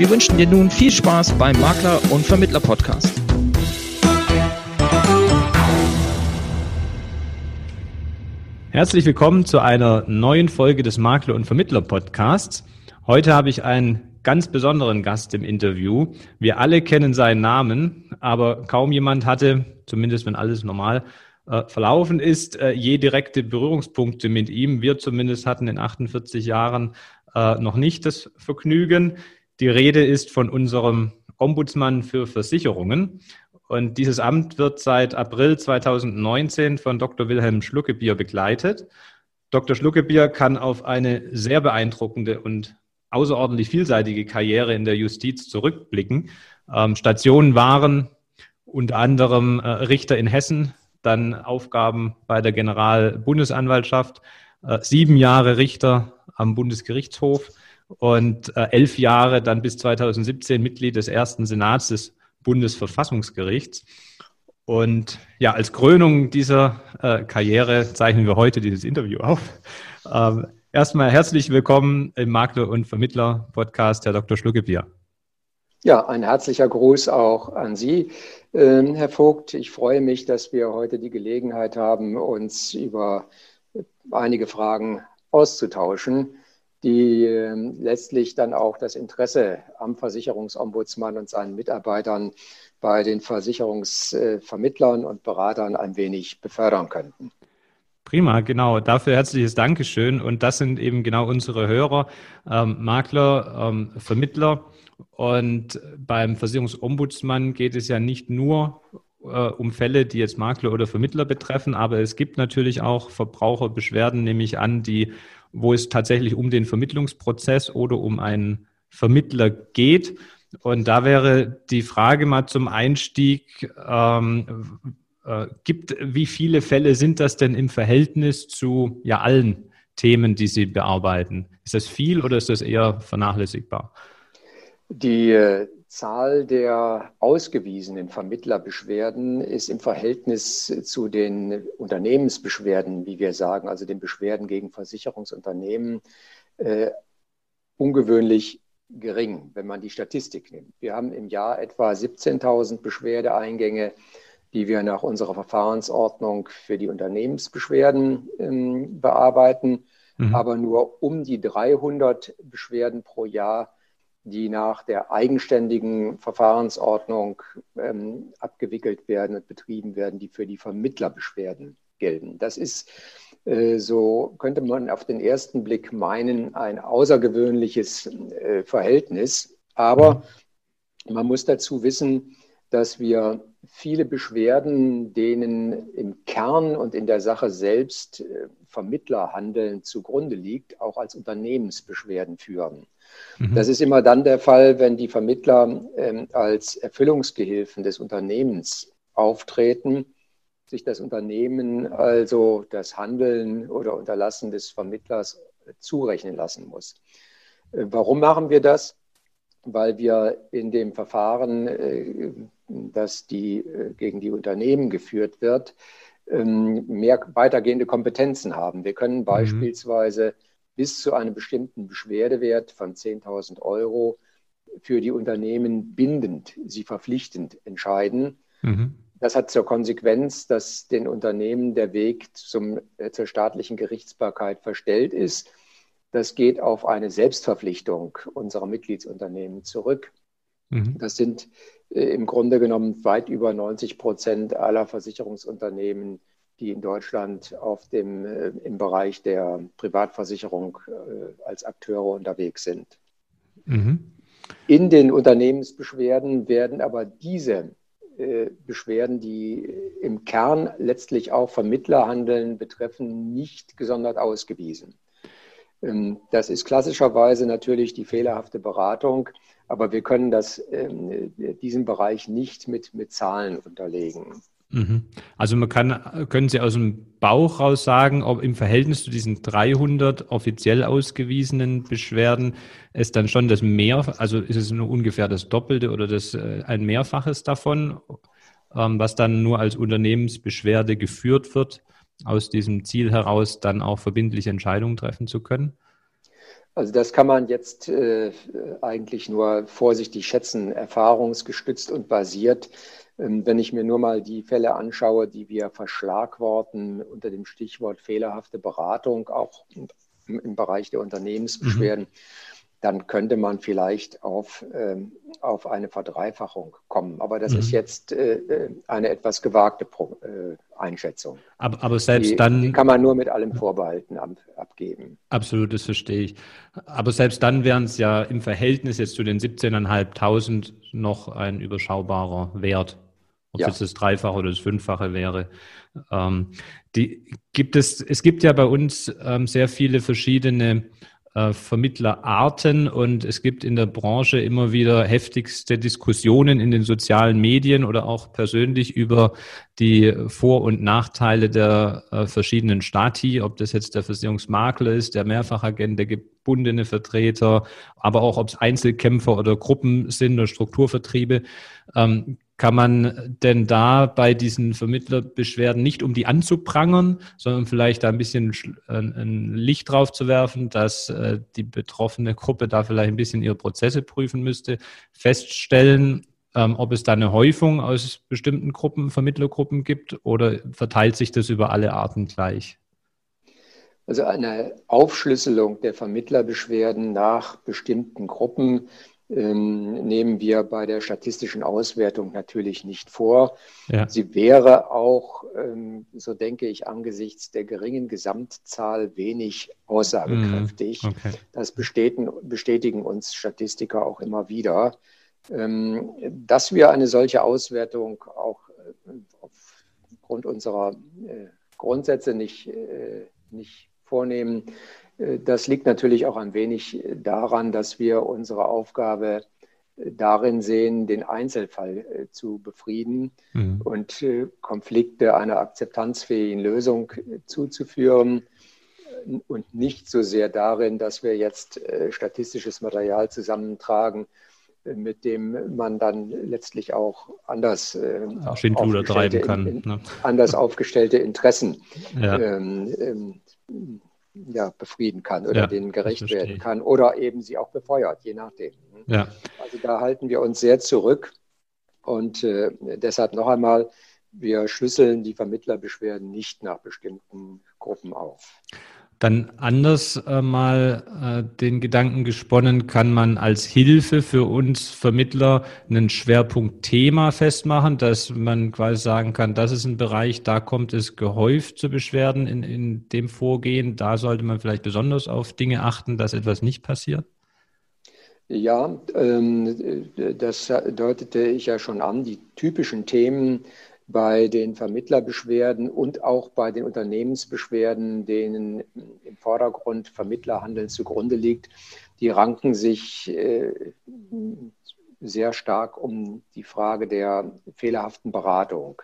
Wir wünschen dir nun viel Spaß beim Makler- und Vermittler-Podcast. Herzlich willkommen zu einer neuen Folge des Makler- und Vermittler-Podcasts. Heute habe ich einen ganz besonderen Gast im Interview. Wir alle kennen seinen Namen, aber kaum jemand hatte, zumindest wenn alles normal äh, verlaufen ist, äh, je direkte Berührungspunkte mit ihm. Wir zumindest hatten in 48 Jahren äh, noch nicht das Vergnügen. Die Rede ist von unserem Ombudsmann für Versicherungen. Und dieses Amt wird seit April 2019 von Dr. Wilhelm Schluckebier begleitet. Dr. Schluckebier kann auf eine sehr beeindruckende und außerordentlich vielseitige Karriere in der Justiz zurückblicken. Ähm, Stationen waren unter anderem äh, Richter in Hessen, dann Aufgaben bei der Generalbundesanwaltschaft, äh, sieben Jahre Richter am Bundesgerichtshof und äh, elf Jahre dann bis 2017 Mitglied des ersten Senats des Bundesverfassungsgerichts. Und ja, als Krönung dieser äh, Karriere zeichnen wir heute dieses Interview auf. Ähm, erstmal herzlich willkommen im Makler- und Vermittler-Podcast, Herr Dr. Schluckebier. Ja, ein herzlicher Gruß auch an Sie, äh, Herr Vogt. Ich freue mich, dass wir heute die Gelegenheit haben, uns über einige Fragen auszutauschen die ähm, letztlich dann auch das Interesse am Versicherungsombudsmann und seinen Mitarbeitern bei den Versicherungsvermittlern und Beratern ein wenig befördern könnten. Prima, genau. Dafür herzliches Dankeschön. Und das sind eben genau unsere Hörer, ähm, Makler, ähm, Vermittler. Und beim Versicherungsombudsmann geht es ja nicht nur äh, um Fälle, die jetzt Makler oder Vermittler betreffen, aber es gibt natürlich auch Verbraucherbeschwerden, nehme ich an, die wo es tatsächlich um den Vermittlungsprozess oder um einen Vermittler geht. Und da wäre die Frage mal zum Einstieg, ähm, äh, gibt, wie viele Fälle sind das denn im Verhältnis zu ja, allen Themen, die Sie bearbeiten? Ist das viel oder ist das eher vernachlässigbar? Die äh, Zahl der ausgewiesenen Vermittlerbeschwerden ist im Verhältnis zu den Unternehmensbeschwerden, wie wir sagen, also den Beschwerden gegen Versicherungsunternehmen, äh, ungewöhnlich gering, wenn man die Statistik nimmt. Wir haben im Jahr etwa 17.000 Beschwerdeeingänge, die wir nach unserer Verfahrensordnung für die Unternehmensbeschwerden ähm, bearbeiten, mhm. aber nur um die 300 Beschwerden pro Jahr die nach der eigenständigen Verfahrensordnung ähm, abgewickelt werden und betrieben werden, die für die Vermittlerbeschwerden gelten. Das ist, äh, so könnte man auf den ersten Blick meinen, ein außergewöhnliches äh, Verhältnis. Aber man muss dazu wissen, dass wir viele Beschwerden, denen im Kern und in der Sache selbst äh, Vermittlerhandeln zugrunde liegt, auch als Unternehmensbeschwerden führen. Mhm. Das ist immer dann der Fall, wenn die Vermittler ähm, als Erfüllungsgehilfen des Unternehmens auftreten, sich das Unternehmen also das Handeln oder Unterlassen des Vermittlers zurechnen lassen muss. Äh, warum machen wir das? Weil wir in dem Verfahren, äh, das die, äh, gegen die Unternehmen geführt wird, ähm, mehr weitergehende Kompetenzen haben. Wir können mhm. Bis zu einem bestimmten Beschwerdewert von 10.000 Euro für die Unternehmen bindend, sie verpflichtend entscheiden. Mhm. Das hat zur Konsequenz, dass den Unternehmen der Weg zum, äh, zur staatlichen Gerichtsbarkeit verstellt ist. Das geht auf eine Selbstverpflichtung unserer Mitgliedsunternehmen zurück. Mhm. Das sind äh, im Grunde genommen weit über 90 Prozent aller Versicherungsunternehmen die in Deutschland auf dem, äh, im Bereich der Privatversicherung äh, als Akteure unterwegs sind. Mhm. In den Unternehmensbeschwerden werden aber diese äh, Beschwerden, die im Kern letztlich auch Vermittlerhandeln betreffen, nicht gesondert ausgewiesen. Ähm, das ist klassischerweise natürlich die fehlerhafte Beratung, Aber wir können das, ähm, diesen Bereich nicht mit, mit Zahlen unterlegen. Mhm. Also man kann, können Sie aus dem Bauch raus sagen, ob im Verhältnis zu diesen 300 offiziell ausgewiesenen Beschwerden es dann schon das Mehr, also ist es nur ungefähr das Doppelte oder das äh, ein Mehrfaches davon, ähm, was dann nur als Unternehmensbeschwerde geführt wird, aus diesem Ziel heraus dann auch verbindliche Entscheidungen treffen zu können? Also das kann man jetzt äh, eigentlich nur vorsichtig schätzen, erfahrungsgestützt und basiert. Ähm, wenn ich mir nur mal die Fälle anschaue, die wir verschlagworten unter dem Stichwort fehlerhafte Beratung, auch im Bereich der Unternehmensbeschwerden, mhm. dann könnte man vielleicht auf, ähm, auf eine Verdreifachung kommen. Aber das mhm. ist jetzt äh, äh, eine etwas gewagte äh, Einschätzung. Aber, aber selbst die, dann. Die kann man nur mit allem Vorbehalten ab, abgeben. Absolut, das verstehe ich. Aber selbst dann wären es ja im Verhältnis jetzt zu den 17.500 noch ein überschaubarer Wert. Ob ja. es das Dreifache oder das Fünffache wäre. Ähm, die gibt es, es gibt ja bei uns ähm, sehr viele verschiedene äh, Vermittlerarten und es gibt in der Branche immer wieder heftigste Diskussionen in den sozialen Medien oder auch persönlich über die Vor- und Nachteile der äh, verschiedenen Stati, ob das jetzt der Versicherungsmakler ist, der Mehrfachagent, der gebundene Vertreter, aber auch ob es Einzelkämpfer oder Gruppen sind oder Strukturvertriebe. Ähm, kann man denn da bei diesen Vermittlerbeschwerden nicht um die anzuprangern, sondern vielleicht da ein bisschen ein Licht drauf zu werfen, dass äh, die betroffene Gruppe da vielleicht ein bisschen ihre Prozesse prüfen müsste, feststellen, ähm, ob es da eine Häufung aus bestimmten Gruppen, Vermittlergruppen gibt oder verteilt sich das über alle Arten gleich? Also eine Aufschlüsselung der Vermittlerbeschwerden nach bestimmten Gruppen ähm, nehmen wir bei der statistischen Auswertung natürlich nicht vor. Ja. Sie wäre auch, ähm, so denke ich, angesichts der geringen Gesamtzahl wenig aussagekräftig. Mhm. Okay. Das bestätigen, bestätigen uns Statistiker auch immer wieder. Ähm, dass wir eine solche Auswertung auch äh, aufgrund unserer äh, Grundsätze nicht, äh, nicht vornehmen, das liegt natürlich auch ein wenig daran, dass wir unsere Aufgabe darin sehen, den Einzelfall äh, zu befrieden mhm. und äh, Konflikte einer akzeptanzfähigen Lösung äh, zuzuführen und nicht so sehr darin, dass wir jetzt statistisches Material zusammentragen, mit dem man dann letztlich auch anders, aufgestellte, treiben kann, ne? anders aufgestellte Interessen ja. ähm, ähm, ja, befrieden kann oder ja, denen gerecht werden kann oder eben sie auch befeuert, je nachdem. Ja. Also da halten wir uns sehr zurück und äh, deshalb noch einmal, wir schlüsseln die Vermittlerbeschwerden nicht nach bestimmten Gruppen auf. Dann anders äh, mal äh, den Gedanken gesponnen, kann man als Hilfe für uns Vermittler einen Schwerpunktthema festmachen, dass man quasi sagen kann, das ist ein Bereich, da kommt es gehäuft zu Beschwerden in, in dem Vorgehen. Da sollte man vielleicht besonders auf Dinge achten, dass etwas nicht passiert. Ja, ähm, das deutete ich ja schon an. Die typischen Themen bei den Vermittlerbeschwerden und auch bei den Unternehmensbeschwerden, denen im Vordergrund Vermittlerhandeln zugrunde liegt, die ranken sich äh, sehr stark um die Frage der fehlerhaften Beratung.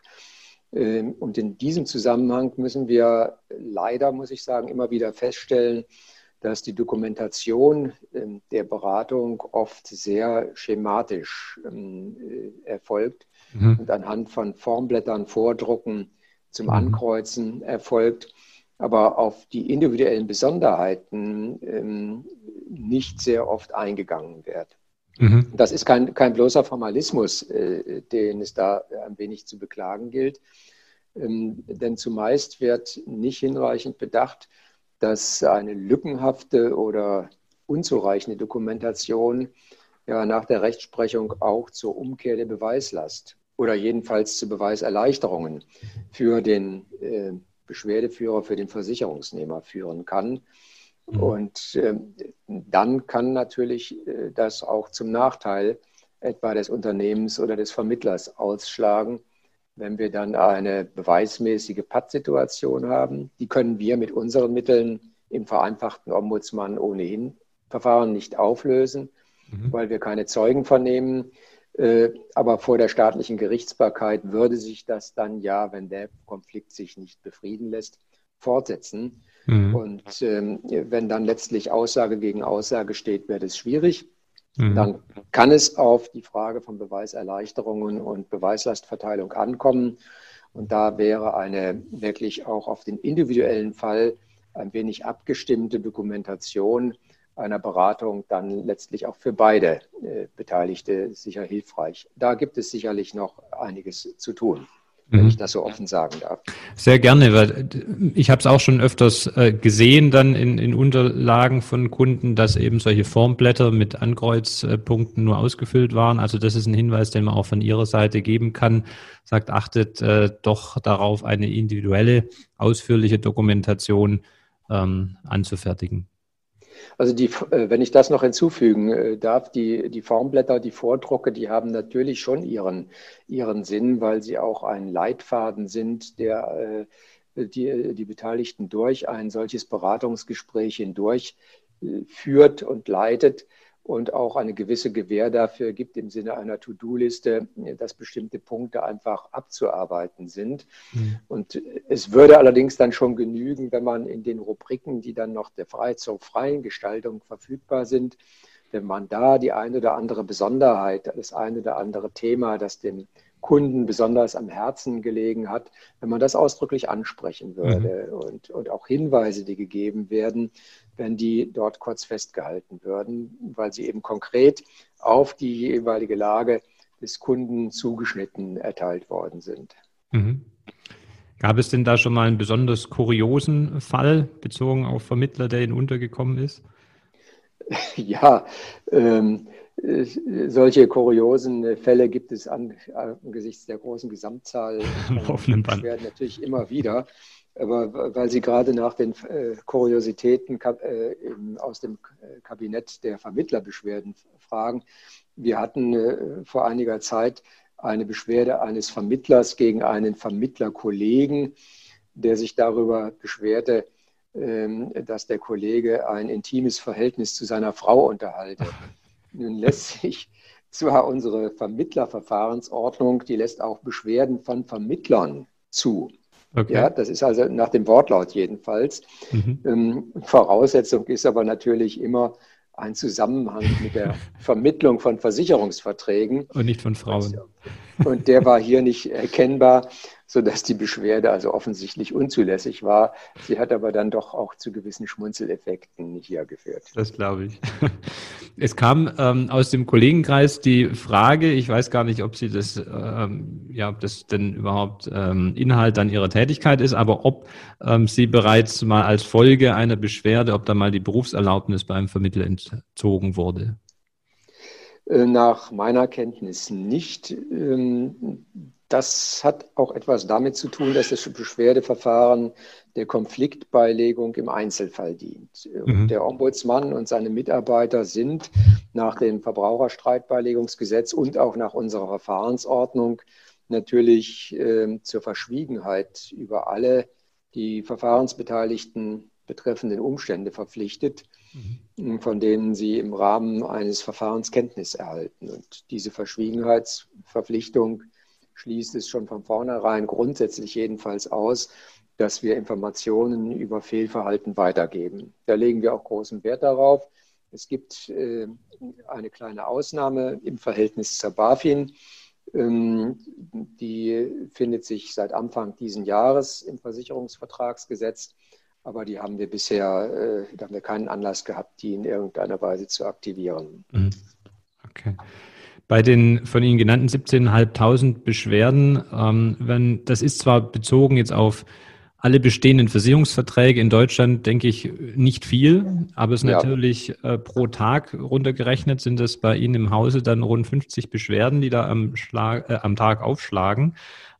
Ähm, und in diesem Zusammenhang müssen wir leider, muss ich sagen, immer wieder feststellen, dass die Dokumentation ähm, der Beratung oft sehr schematisch ähm, äh, erfolgt mhm. und anhand von Formblättern vordrucken zum mhm. Ankreuzen erfolgt, aber auf die individuellen Besonderheiten ähm, nicht sehr oft eingegangen wird. Mhm. Das ist kein, kein bloßer Formalismus, äh, den es da ein wenig zu beklagen gilt. Ähm, denn zumeist wird nicht hinreichend bedacht, dass eine lückenhafte oder unzureichende Dokumentation ja nach der Rechtsprechung auch zur Umkehr der Beweislast oder jedenfalls zu Beweiserleichterungen für den äh, Beschwerdeführer, für den Versicherungsnehmer führen kann. Mhm. Und äh, dann kann natürlich äh, das auch zum Nachteil etwa des Unternehmens oder des Vermittlers ausschlagen, wenn wir dann eine beweismäßige Pattsituation haben. Die können wir mit unseren Mitteln im vereinfachten Ombudsmann ohnehin Verfahren nicht auflösen. mhm. weil wir keine Zeugen vernehmen. Äh, aber vor der staatlichen Gerichtsbarkeit würde sich das dann ja, wenn der Konflikt sich nicht befrieden lässt, fortsetzen. Mhm. Und ähm, wenn dann letztlich Aussage gegen Aussage steht, wird es schwierig. Mhm. Dann kann es auf die Frage von Beweiserleichterungen und Beweislastverteilung ankommen. Und da wäre eine wirklich auch auf den individuellen Fall ein wenig abgestimmte Dokumentation einer Beratung dann letztlich auch für beide äh, Beteiligte sicher hilfreich. Da gibt es sicherlich noch einiges zu tun wenn mhm. ich das so offen sagen darf. Sehr gerne, weil ich habe es auch schon öfters äh, gesehen dann in, in Unterlagen von Kunden, dass eben solche Formblätter mit Ankreuzpunkten nur ausgefüllt waren. Also das ist ein Hinweis, den man auch von Ihrer Seite geben kann. Sagt, achtet äh, doch darauf, eine individuelle, ausführliche Dokumentation ähm, anzufertigen. Also die, äh, wenn ich das noch hinzufügen äh, darf, die, die Formblätter, die Vordrucke, die haben natürlich schon ihren, ihren Sinn, weil sie auch ein Leitfaden sind, der äh, die, die Beteiligten durch ein solches Beratungsgespräch hindurch führt und leitet und auch eine gewisse Gewähr dafür gibt im Sinne einer To-Do-Liste, dass bestimmte Punkte einfach abzuarbeiten sind. Mhm. Und es würde allerdings dann schon genügen, wenn man in den Rubriken, die dann noch der frei, zur freien Gestaltung verfügbar sind, wenn man da die eine oder andere Besonderheit, das eine oder andere Thema, das dem Kunden besonders am Herzen gelegen hat, wenn man das ausdrücklich ansprechen würde mhm. und, und auch Hinweise, die gegeben werden, wenn die dort kurz festgehalten würden, weil sie eben konkret auf die jeweilige Lage des Kunden zugeschnitten erteilt worden sind. Mhm. Gab es denn da schon mal einen besonders kuriosen Fall bezogen auf Vermittler, der Ihnen untergekommen ist? Ja, ähm, solche kuriosen Fälle gibt es an, angesichts der großen Gesamtzahl Laufenden Band. werden natürlich immer wieder. Aber weil Sie gerade nach den äh, Kuriositäten äh, aus dem Kabinett der Vermittlerbeschwerden fragen, wir hatten äh, vor einiger Zeit eine Beschwerde eines Vermittlers gegen einen Vermittlerkollegen, der sich darüber beschwerte, ähm, dass der Kollege ein intimes Verhältnis zu seiner Frau unterhalte. Nun lässt sich zwar unsere Vermittlerverfahrensordnung, die lässt auch Beschwerden von Vermittlern zu. Okay. Ja, das ist also nach dem Wortlaut jedenfalls. Mhm. Ähm, Voraussetzung ist aber natürlich immer ein Zusammenhang mit der Vermittlung von Versicherungsverträgen. Und nicht von Frauen. Und der war hier nicht erkennbar sodass die Beschwerde also offensichtlich unzulässig war. Sie hat aber dann doch auch zu gewissen Schmunzeleffekten hier geführt. Das glaube ich. Es kam ähm, aus dem Kollegenkreis die Frage, ich weiß gar nicht, ob Sie das, ähm, ja, ob das denn überhaupt ähm, Inhalt dann Ihrer Tätigkeit ist, aber ob ähm, Sie bereits mal als Folge einer Beschwerde, ob da mal die Berufserlaubnis beim Vermittler entzogen wurde. Äh, nach meiner Kenntnis nicht. Ähm, das hat auch etwas damit zu tun, dass das Beschwerdeverfahren der Konfliktbeilegung im Einzelfall dient. Mhm. Der Ombudsmann und seine Mitarbeiter sind nach dem Verbraucherstreitbeilegungsgesetz und auch nach unserer Verfahrensordnung natürlich äh, zur Verschwiegenheit über alle die Verfahrensbeteiligten betreffenden Umstände verpflichtet. Von denen sie im Rahmen eines Verfahrens Kenntnis erhalten. Und diese Verschwiegenheitsverpflichtung schließt es schon von vornherein grundsätzlich jedenfalls aus, dass wir Informationen über Fehlverhalten weitergeben. Da legen wir auch großen Wert darauf. Es gibt äh, eine kleine Ausnahme im Verhältnis zur BaFin. Ähm, die findet sich seit Anfang dieses Jahres im Versicherungsvertragsgesetz, aber die haben wir bisher, äh, da haben wir keinen Anlass gehabt, die in irgendeiner Weise zu aktivieren. Mhm. Okay. Bei den von Ihnen genannten 17.500 Beschwerden, ähm, wenn, das ist zwar bezogen jetzt auf alle bestehenden Versicherungsverträge in Deutschland, denke ich, nicht viel, aber es ist ja. natürlich äh, pro Tag runtergerechnet, sind es bei Ihnen im Hause dann rund 50 Beschwerden, die da am, Schlag, äh, am Tag aufschlagen.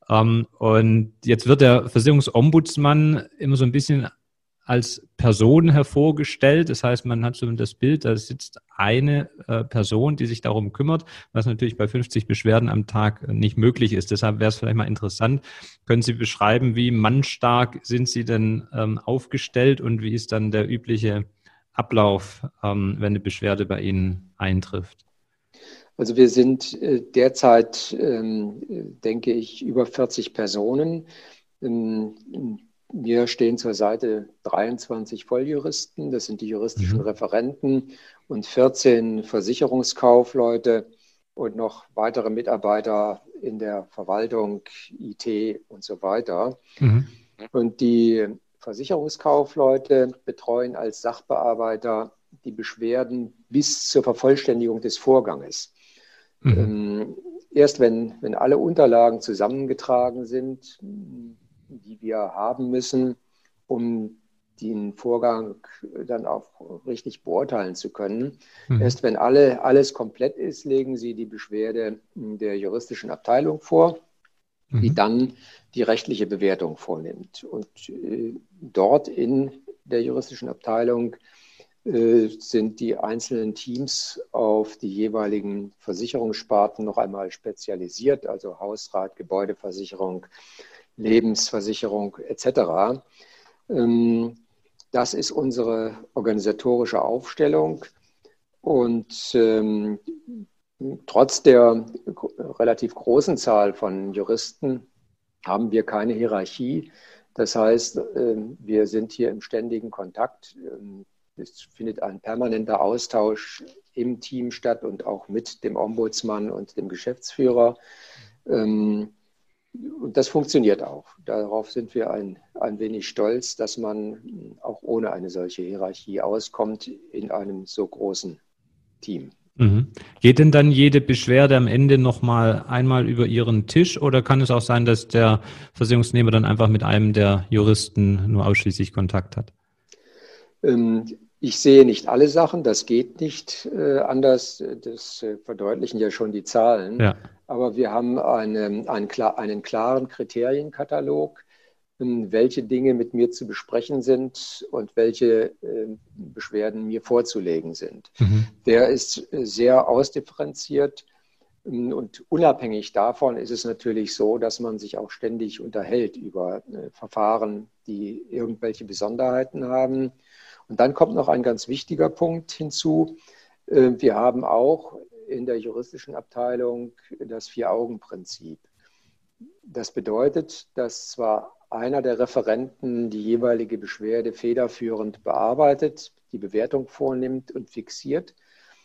Ähm, und jetzt wird der Versicherungsombudsmann immer so ein bisschen als Person hervorgestellt. Das heißt, man hat so das Bild, da sitzt eine äh, Person, die sich darum kümmert, was natürlich bei 50 Beschwerden am Tag nicht möglich ist. Deshalb wäre es vielleicht mal interessant, können Sie beschreiben, wie mannstark sind Sie denn ähm, aufgestellt und wie ist dann der übliche Ablauf, ähm, wenn eine Beschwerde bei Ihnen eintrifft? Also wir sind äh, derzeit, ähm, denke ich, über 40 Personen. Wir stehen zur Seite 23 Volljuristen, das sind die juristischen mhm. Referenten und 14 Versicherungskaufleute und noch weitere Mitarbeiter in der Verwaltung, IT und so weiter. Mhm. Und die Versicherungskaufleute betreuen als Sachbearbeiter die Beschwerden bis zur Vervollständigung des Vorganges. Mhm. Ähm, erst wenn, wenn alle Unterlagen zusammengetragen sind, die wir haben müssen, um den Vorgang dann auch richtig beurteilen zu können. Mhm. Erst wenn alle, alles komplett ist, legen Sie die Beschwerde der juristischen Abteilung vor, mhm. die dann die rechtliche Bewertung vornimmt. Und äh, dort in der juristischen Abteilung äh, sind die einzelnen Teams auf die jeweiligen Versicherungssparten noch einmal spezialisiert, also Hausrat, Gebäudeversicherung, Lebensversicherung etc. Ähm, das ist unsere organisatorische Aufstellung. Und ähm, trotz der relativ großen Zahl von Juristen haben wir keine Hierarchie. Das heißt, ähm, wir sind hier im ständigen Kontakt. Es findet ein permanenter Austausch im Team statt und auch mit dem Ombudsmann und dem Geschäftsführer und das funktioniert auch. Darauf sind wir ein, ein wenig stolz, dass man auch ohne eine solche Hierarchie auskommt in einem so großen Team. Mhm. Geht denn dann jede Beschwerde am Ende nochmal einmal über Ihren Tisch oder kann es auch sein, dass der Versicherungsnehmer dann einfach mit einem der Juristen nur ausschließlich Kontakt hat? Ähm, ich sehe nicht alle Sachen, das geht nicht äh, anders. Das äh, verdeutlichen ja schon die Zahlen. Ja. Aber wir haben eine, einen, einen klaren Kriterienkatalog, ähm, welche Dinge mit mir zu besprechen sind und welche äh, Beschwerden mir vorzulegen sind. Mhm. Der ist äh, sehr ausdifferenziert. Ähm, und unabhängig davon ist es natürlich so, dass man sich auch ständig unterhält über äh, Verfahren, die irgendwelche Besonderheiten haben und dann kommt noch ein ganz wichtiger Punkt hinzu. Äh, wir haben auch in der juristischen Abteilung das Vier-Augen-Prinzip. Das bedeutet, dass zwar einer der Referenten die jeweilige Beschwerde federführend bearbeitet, die Bewertung vornimmt und fixiert,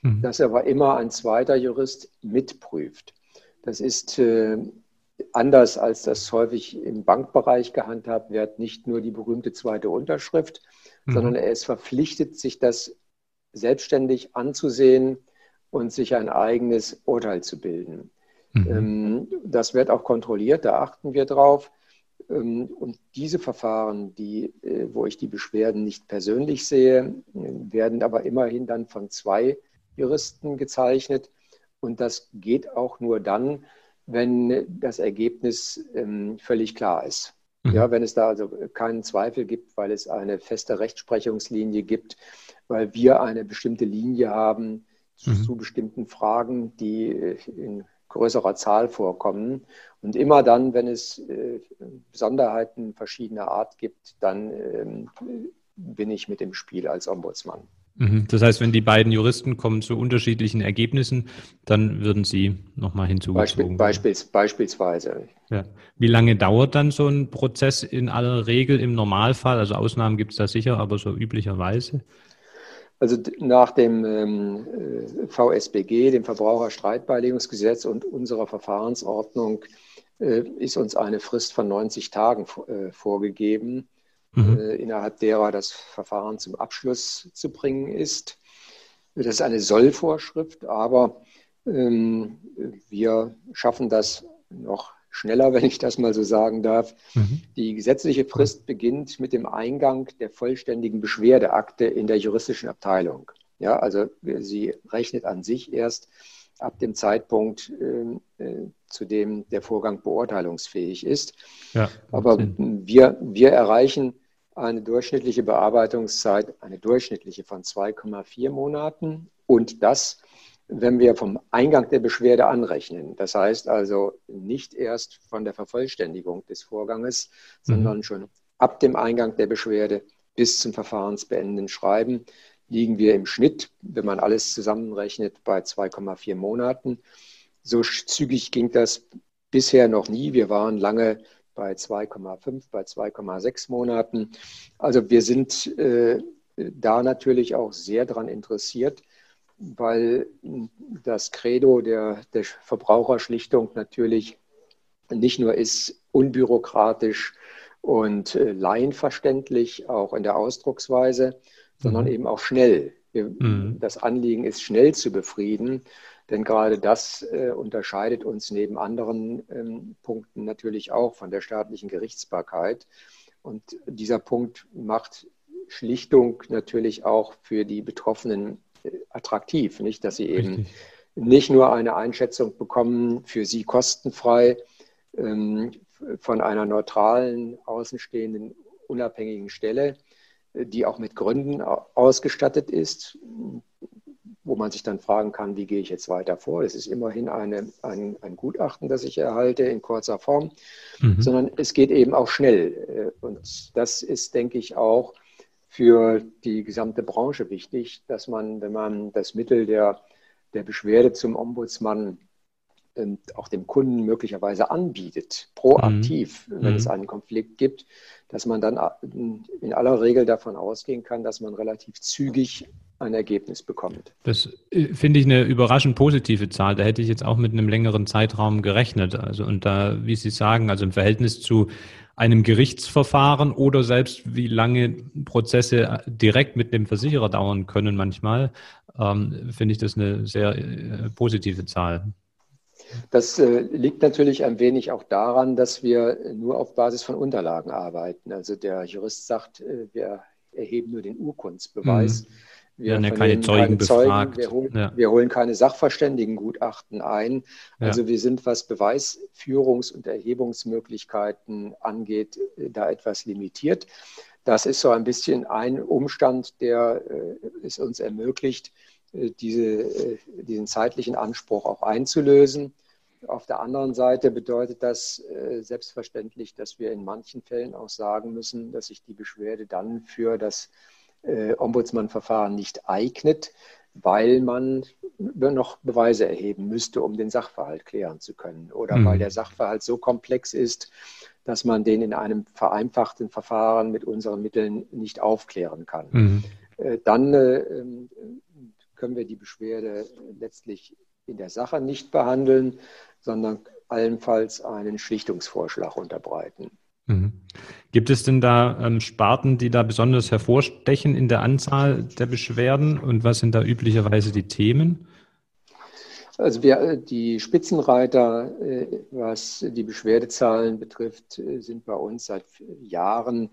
mhm. dass aber immer ein zweiter Jurist mitprüft. Das ist äh, anders als das häufig im Bankbereich gehandhabt wird, nicht nur die berühmte zweite Unterschrift, mhm. sondern er ist verpflichtet, sich das selbstständig anzusehen und sich ein eigenes Urteil zu bilden. Mhm. Ähm, das wird auch kontrolliert, da achten wir drauf. Ähm, und diese Verfahren, die, äh, wo ich die Beschwerden nicht persönlich sehe, werden aber immerhin dann von zwei Juristen gezeichnet. Und das geht auch nur dann, wenn das Ergebnis ähm, völlig klar ist. Mhm. Ja, wenn es da also keinen Zweifel gibt, weil es eine feste Rechtsprechungslinie gibt, weil wir eine bestimmte Linie haben mhm. zu bestimmten Fragen, die äh, in größerer Zahl vorkommen. Und immer dann, wenn es äh, Besonderheiten verschiedener Art gibt, dann ähm, bin ich mit im Spiel als Ombudsmann. Mhm. Das heißt, wenn die beiden Juristen kommen zu unterschiedlichen Ergebnissen, dann würden sie nochmal hinzugezogen. Beispiel, beispiels, beispielsweise. Ja. Wie lange dauert dann so ein Prozess in aller Regel im Normalfall? Also Ausnahmen gibt es da sicher, aber so üblicherweise? Also nach dem ähm, äh, VSBG, dem Verbraucherstreitbeilegungsgesetz und unserer Verfahrensordnung äh, ist uns eine Frist von 90 Tagen äh, vorgegeben mhm. äh, innerhalb derer das Verfahren zum Abschluss zu bringen ist. Das ist eine Sollvorschrift, aber ähm, wir schaffen das noch schneller, wenn ich das mal so sagen darf. Mhm. Die gesetzliche Frist beginnt mit dem Eingang der vollständigen Beschwerdeakte in der juristischen Abteilung. Ja, also sie rechnet an sich erst ab dem Zeitpunkt, ähm, äh, zu dem der Vorgang beurteilungsfähig ist. Ja, Aber wir, wir erreichen eine durchschnittliche Bearbeitungszeit, eine durchschnittliche von 2,4 Monaten und das, wenn wir vom Eingang der Beschwerde anrechnen. Das heißt also nicht erst von der Vervollständigung des Vorganges, mhm. sondern schon ab dem Eingang der Beschwerde bis zum Verfahrensbeenden schreiben. liegen wir im Schnitt, wenn man alles zusammenrechnet, bei 2,4 Monaten. So zügig ging das bisher noch nie. Wir waren lange bei 2,5, bei 2,6 Monaten. Also wir sind äh, da natürlich auch sehr daran interessiert, weil das Credo der, der Verbraucherschlichtung natürlich nicht nur ist unbürokratisch und äh, laienverständlich, auch in der Ausdrucksweise, sondern mhm. eben auch schnell. Wir, mhm. Das Anliegen ist schnell zu befrieden, denn gerade das äh, unterscheidet uns neben anderen ähm, Punkten natürlich auch von der staatlichen Gerichtsbarkeit. Und dieser Punkt macht Schlichtung natürlich auch für die Betroffenen attraktiv, nicht, dass sie eben Richtig. nicht nur eine Einschätzung bekommen, für sie kostenfrei ähm, von einer neutralen, außenstehenden, unabhängigen Stelle, äh, die auch mit Gründen ausgestattet ist, wo man sich dann fragen kann, wie gehe ich jetzt weiter vor? Es ist immerhin eine, ein, ein Gutachten, das ich erhalte in kurzer Form, mhm. sondern es geht eben auch schnell. Äh, und das ist, denke ich, auch für die gesamte Branche wichtig, dass man, wenn man das Mittel der, der Beschwerde zum Ombudsmann ähm, auch dem Kunden möglicherweise anbietet, proaktiv, mhm. wenn es mhm. einen Konflikt gibt, dass man dann äh, in aller Regel davon ausgehen kann, dass man relativ zügig ein Ergebnis bekommt. Das äh, finde ich eine überraschend positive Zahl. Da hätte ich jetzt auch mit einem längeren Zeitraum gerechnet. Also und da, wie Sie sagen, also im Verhältnis zu einem Gerichtsverfahren oder selbst wie lange Prozesse direkt mit dem Versicherer dauern können manchmal, ähm, finde ich das eine sehr äh, positive Zahl. Das äh, liegt natürlich ein wenig auch daran, dass wir nur auf Basis von Unterlagen arbeiten. Also der Jurist sagt, äh, wir erheben nur den Urkundsbeweis. Mhm. Wir werden ja keine Zeugen befragt. Wir holen, ja. wir holen, keine Sachverständigengutachten ein. Also ja. wir sind, was Beweisführungs- und Erhebungsmöglichkeiten angeht, äh, da etwas limitiert. Das ist so ein bisschen ein Umstand, der äh, es uns ermöglicht, äh, diese, diesen zeitlichen Anspruch auch einzulösen. Auf der anderen Seite bedeutet das selbstverständlich, dass wir in manchen Fällen auch sagen müssen, dass sich die Beschwerde dann für das äh, Ombudsmann-Verfahren nicht eignet, weil man noch Beweise erheben müsste, um den Sachverhalt klären zu können. Oder mhm. weil der Sachverhalt so komplex ist, dass man den in einem vereinfachten Verfahren mit unseren Mitteln nicht aufklären kann. Mhm. Äh, dann äh, können wir die Beschwerde letztlich in der Sache nicht behandeln, sondern allenfalls einen Schlichtungsvorschlag unterbreiten. Mhm. Gibt es denn da ähm, Sparten, die da besonders hervorstechen in der Anzahl der Beschwerden und was sind da üblicherweise die Themen? Also wir, äh, die Spitzenreiter, äh, was die Beschwerdezahlen betrifft, äh, sind bei uns seit Jahren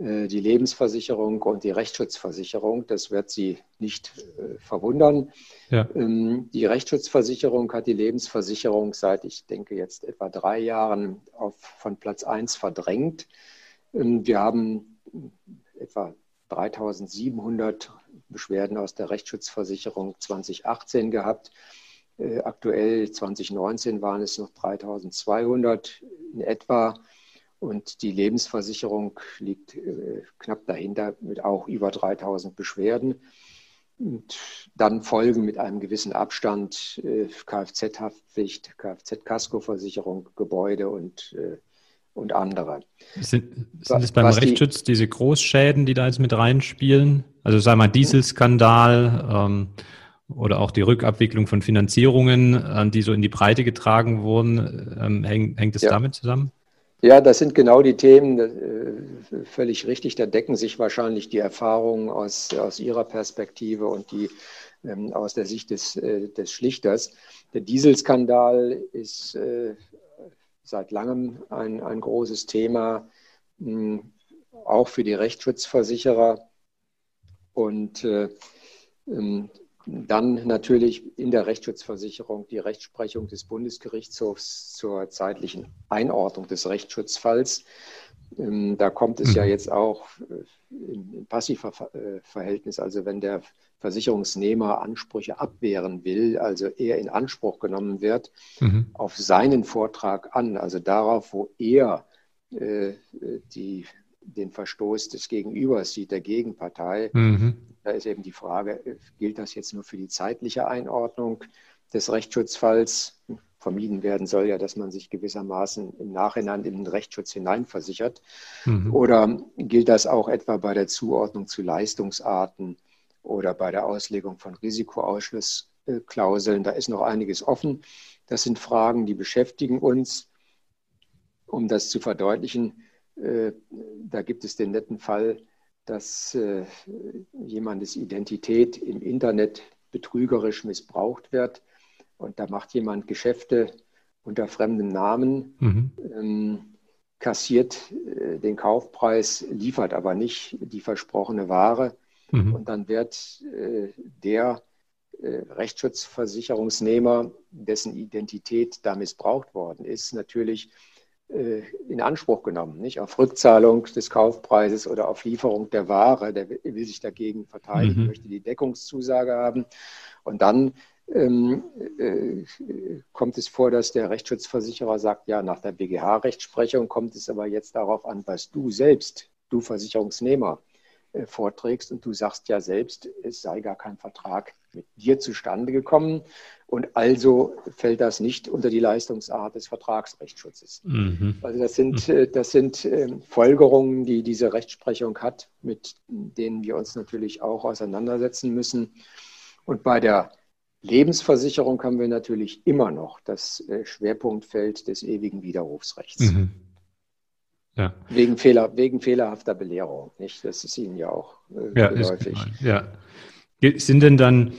die Lebensversicherung und die Rechtsschutzversicherung. Das wird Sie nicht äh, verwundern. Ja. Ähm, die Rechtsschutzversicherung hat die Lebensversicherung seit, ich denke, jetzt etwa drei Jahren auf, von Platz 1 verdrängt. Ähm, wir haben etwa 3700 Beschwerden aus der Rechtsschutzversicherung 2018 gehabt. Äh, aktuell 2019 waren es noch 3200 in etwa. Und die Lebensversicherung liegt äh, knapp dahinter mit auch über 3000 Beschwerden. Und dann folgen mit einem gewissen Abstand äh, Kfz-Haftpflicht, Kfz-Kaskoversicherung, Gebäude und, äh, und andere. Sind, sind es beim Was Rechtsschutz die, diese Großschäden, die da jetzt mit reinspielen? Also sagen wir mal Dieselskandal ähm, oder auch die Rückabwicklung von Finanzierungen, die so in die Breite getragen wurden. Ähm, häng, hängt es ja. damit zusammen? Ja, das sind genau die Themen, äh, völlig richtig. Da decken sich wahrscheinlich die Erfahrungen aus, aus Ihrer Perspektive und die ähm, aus der Sicht des, äh, des Schlichters. Der Dieselskandal ist äh, seit langem ein, ein großes Thema, mh, auch für die Rechtsschutzversicherer. Und äh, ähm, dann natürlich in der Rechtsschutzversicherung die Rechtsprechung des Bundesgerichtshofs zur zeitlichen Einordnung des Rechtsschutzfalls. Ähm, da kommt es ja mhm. jetzt auch äh, im Passivverhältnis, also wenn der Versicherungsnehmer Ansprüche abwehren will, also er in Anspruch genommen wird, mhm. auf seinen Vortrag an, also darauf, wo er äh, die den Verstoß des Gegenübers sieht, der Gegenpartei. Mhm. Da ist eben die Frage, gilt das jetzt nur für die zeitliche Einordnung des Rechtsschutzfalls? Vermieden werden soll ja, dass man sich gewissermaßen im Nachhinein in den Rechtsschutz hineinversichert. Mhm. Oder gilt das auch etwa bei der Zuordnung zu Leistungsarten oder bei der Auslegung von Risikoausschlussklauseln? Da ist noch einiges offen. Das sind Fragen, die beschäftigen uns. Um das zu verdeutlichen, äh, da gibt es den netten Fall, dass äh, jemandes Identität im Internet betrügerisch missbraucht wird und da macht jemand Geschäfte unter fremdem Namen, mhm. ähm, kassiert äh, den Kaufpreis, liefert aber nicht die versprochene Ware mhm. und dann wird äh, der äh, Rechtsschutzversicherungsnehmer, dessen Identität da missbraucht worden ist, natürlich äh, in Anspruch genommen, nicht auf Rückzahlung des Kaufpreises oder auf Lieferung der Ware. Der will sich dagegen verteidigen, mhm. möchte die Deckungszusage haben. Und dann ähm, äh, kommt es vor, dass der Rechtsschutzversicherer sagt, ja, nach der BGH-Rechtsprechung kommt es aber jetzt darauf an, was du selbst, du Versicherungsnehmer, äh, vorträgst. Und du sagst ja selbst, es sei gar kein Vertrag mit dir zustande gekommen. Und also fällt das nicht unter die Leistungsart des Vertragsrechtsschutzes. Mhm. Also das sind, äh, das sind ähm, Folgerungen, die diese Rechtsprechung hat, mit denen wir uns natürlich auch auseinandersetzen müssen. Und bei der Lebensversicherung haben wir natürlich immer noch das äh, Schwerpunktfeld des ewigen Widerrufsrechts. Mhm. Ja. Wegen, Fehler, wegen fehlerhafter Belehrung, nicht? Das ist Ihnen ja auch äh, ja, geläufig. Ja. Sind denn dann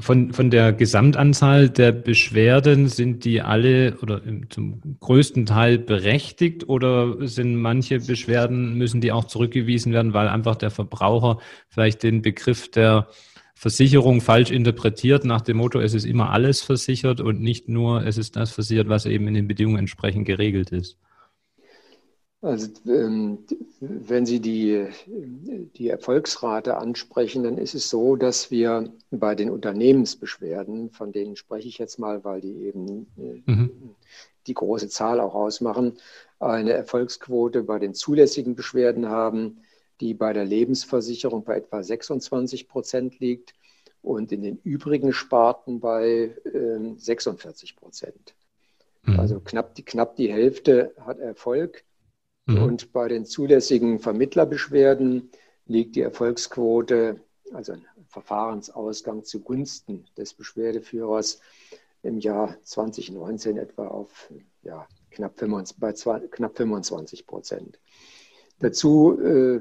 von, von der Gesamtanzahl der Beschwerden, sind die alle oder zum größten Teil berechtigt oder sind manche Beschwerden, müssen die auch zurückgewiesen werden, weil einfach der Verbraucher vielleicht den Begriff der Versicherung falsch interpretiert nach dem Motto, es ist immer alles versichert und nicht nur, es ist das versichert, was eben in den Bedingungen entsprechend geregelt ist. Also ähm, wenn Sie die, die Erfolgsrate ansprechen, dann ist es so, dass wir bei den Unternehmensbeschwerden, von denen spreche ich jetzt mal, weil die eben äh, mhm. die große Zahl auch ausmachen, eine Erfolgsquote bei den zulässigen Beschwerden haben, die bei der Lebensversicherung bei etwa 26 Prozent liegt und in den übrigen Sparten bei äh, 46 Prozent. Mhm. Also knapp die, knapp die Hälfte hat Erfolg. Mhm. Und bei den zulässigen Vermittlerbeschwerden liegt die Erfolgsquote, also ein Verfahrensausgang zugunsten des Beschwerdeführers im Jahr 2019 etwa auf ja, knapp, 25, bei zwei, knapp 25 Prozent. Dazu äh,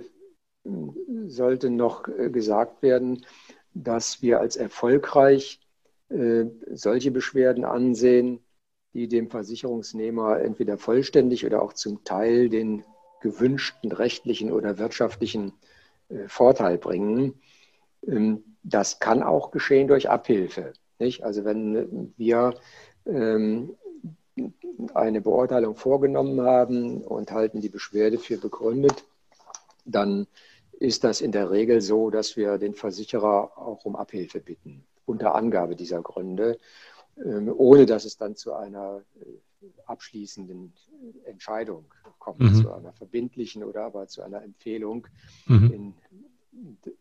sollte noch äh, gesagt werden, dass wir als erfolgreich äh, solche Beschwerden ansehen, die dem Versicherungsnehmer entweder vollständig oder auch zum Teil den gewünschten rechtlichen oder wirtschaftlichen äh, Vorteil bringen. Ähm, das kann auch geschehen durch Abhilfe. Nicht? Also wenn wir ähm, eine Beurteilung vorgenommen haben und halten die Beschwerde für begründet, dann ist das in der Regel so, dass wir den Versicherer auch um Abhilfe bitten, unter Angabe dieser Gründe. Ähm, ohne dass es dann zu einer äh, abschließenden Entscheidung kommt, mhm. zu einer verbindlichen oder aber zu einer Empfehlung. Mhm. In,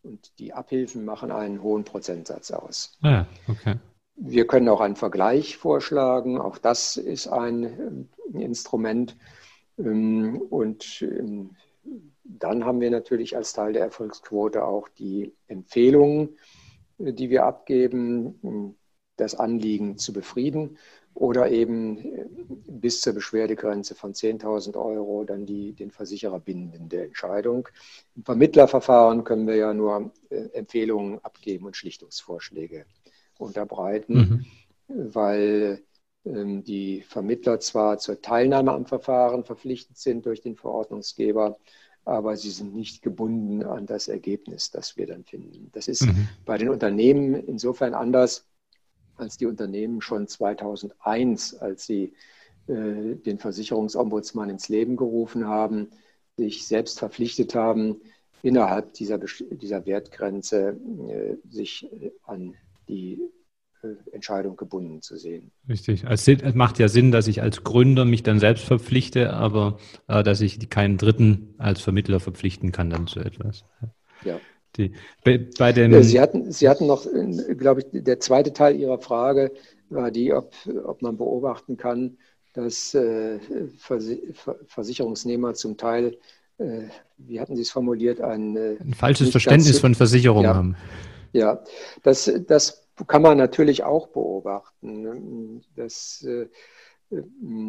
und die Abhilfen machen einen hohen Prozentsatz aus. Ah, okay. Wir können auch einen Vergleich vorschlagen. Auch das ist ein äh, Instrument. Ähm, und ähm, dann haben wir natürlich als Teil der Erfolgsquote auch die Empfehlungen, äh, die wir abgeben das Anliegen zu befrieden oder eben äh, bis zur Beschwerdegrenze von 10.000 Euro dann die den Versicherer bindende Entscheidung. Im Vermittlerverfahren können wir ja nur äh, Empfehlungen abgeben und Schlichtungsvorschläge unterbreiten, mhm. weil ähm, die Vermittler zwar zur Teilnahme am Verfahren verpflichtet sind durch den Verordnungsgeber, aber sie sind nicht gebunden an das Ergebnis, das wir dann finden. Das ist mhm. bei den Unternehmen insofern anders, als die Unternehmen schon 2001, als sie äh, den Versicherungsombudsmann ins Leben gerufen haben, sich selbst verpflichtet haben, innerhalb dieser, dieser Wertgrenze äh, sich äh, an die Entscheidung gebunden zu sehen. Richtig. Es macht ja Sinn, dass ich als Gründer mich dann selbst verpflichte, aber äh, dass ich keinen Dritten als Vermittler verpflichten kann dann zu etwas. Ja. Die, bei, bei dem Sie, hatten, Sie hatten noch, glaube ich, der zweite Teil Ihrer Frage war die, ob, ob man beobachten kann, dass äh, Versicherungsnehmer zum Teil, äh, wie hatten Sie es formuliert, ein, äh, ein falsches Verständnis ganz, von Versicherung ja, haben. Ja, das, das kann man natürlich auch beobachten, dass äh,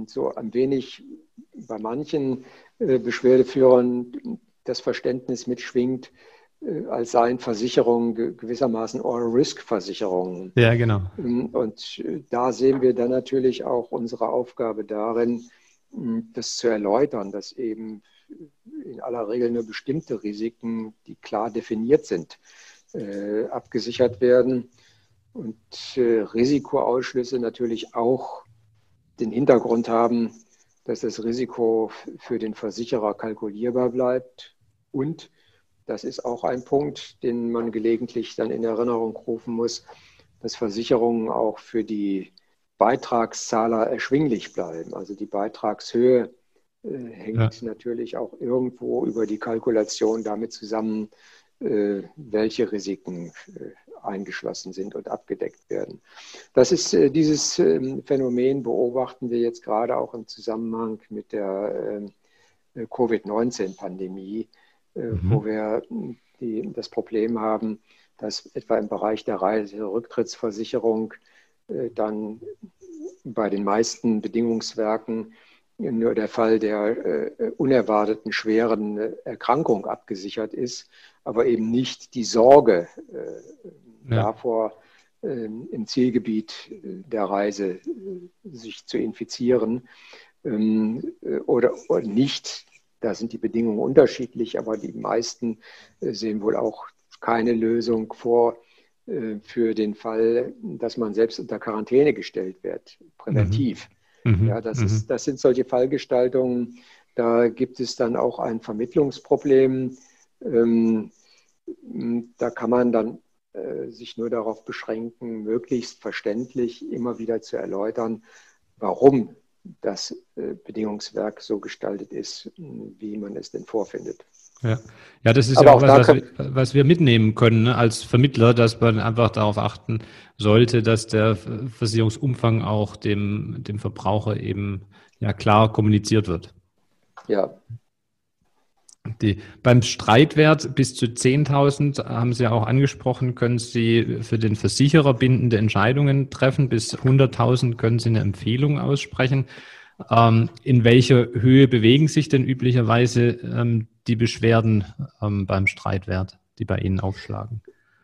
so ein wenig bei manchen äh, Beschwerdeführern das Verständnis mitschwingt, äh, als seien Versicherungen gewissermaßen All-Risk-Versicherungen. Ja, genau. Ähm, und da sehen wir dann natürlich auch unsere Aufgabe darin, das zu erläutern, dass eben in aller Regel nur bestimmte Risiken, die klar definiert sind, abgesichert werden und äh, Risikoausschlüsse natürlich auch den Hintergrund haben, dass das Risiko für den Versicherer kalkulierbar bleibt. Und das ist auch ein Punkt, den man gelegentlich dann in Erinnerung rufen muss, dass Versicherungen auch für die Beitragszahler erschwinglich bleiben. Also die Beitragshöhe äh, hängt ja. natürlich auch irgendwo über die Kalkulation damit zusammen, äh, welche Risiken äh, eingeschlossen sind und abgedeckt werden. Das ist äh, dieses ähm, Phänomen beobachten wir jetzt gerade auch im Zusammenhang mit der Covid-19-Pandemie, mhm. wo wir die, das Problem haben, dass etwa im Bereich der Reiserücktrittsversicherung dann bei den meisten Bedingungswerken nur der Fall der äh, unerwarteten schweren Erkrankung abgesichert ist, aber eben nicht die Sorge äh, ja. davor, äh, im Zielgebiet der Reise äh, sich zu infizieren ähm, äh, oder, oder, nicht. Da sind die Bedingungen unterschiedlich, aber die meisten äh, sehen wohl auch keine Lösung vor für den Fall, dass man selbst unter Quarantäne gestellt wird, präventiv. Mhm. Ja, das, mhm. ist, das sind solche Fallgestaltungen. Da gibt es dann auch ein Vermittlungsproblem. Ähm, da kann man dann äh, sich nur darauf beschränken, möglichst verständlich immer wieder zu erläutern, warum das äh, Bedingungswerk so gestaltet ist, wie man es denn vorfindet. Ja, ja das ist Aber ja auch, was, was, wir, was, wir, mitnehmen können ne, als Vermittler, dass man einfach darauf achten sollte, dass der Versicherungsumfang auch dem, dem Verbraucher eben ja klar kommuniziert wird. Ja. Die, beim Streitwert bis zu 10.000 haben Sie ja auch angesprochen, können Sie für den Versicherer bindende Entscheidungen treffen. Bis 100.000 können Sie eine Empfehlung aussprechen. Ähm, in welcher Höhe bewegen sich denn üblicherweise ähm, die Beschwerden ähm, beim Streitwert, die bei Ihnen aufschlagen?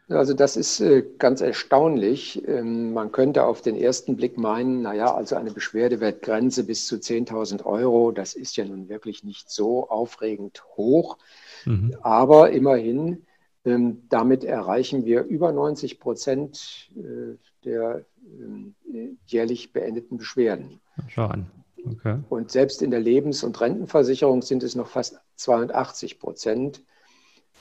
Also das ist äh, ganz erstaunlich. Ähm, man könnte auf den ersten Blick meinen, naja, also eine Beschwerdewertgrenze bis zu 10.000 Euro, das ist ja nun wirklich nicht so aufregend hoch. Mhm. Aber immerhin, ähm, damit erreichen wir über 90 Prozent äh, der ähm, jährlich beendeten Beschwerden. Schau an. Okay. Und selbst in der Lebens- und Rentenversicherung sind es noch fast 82 Prozent.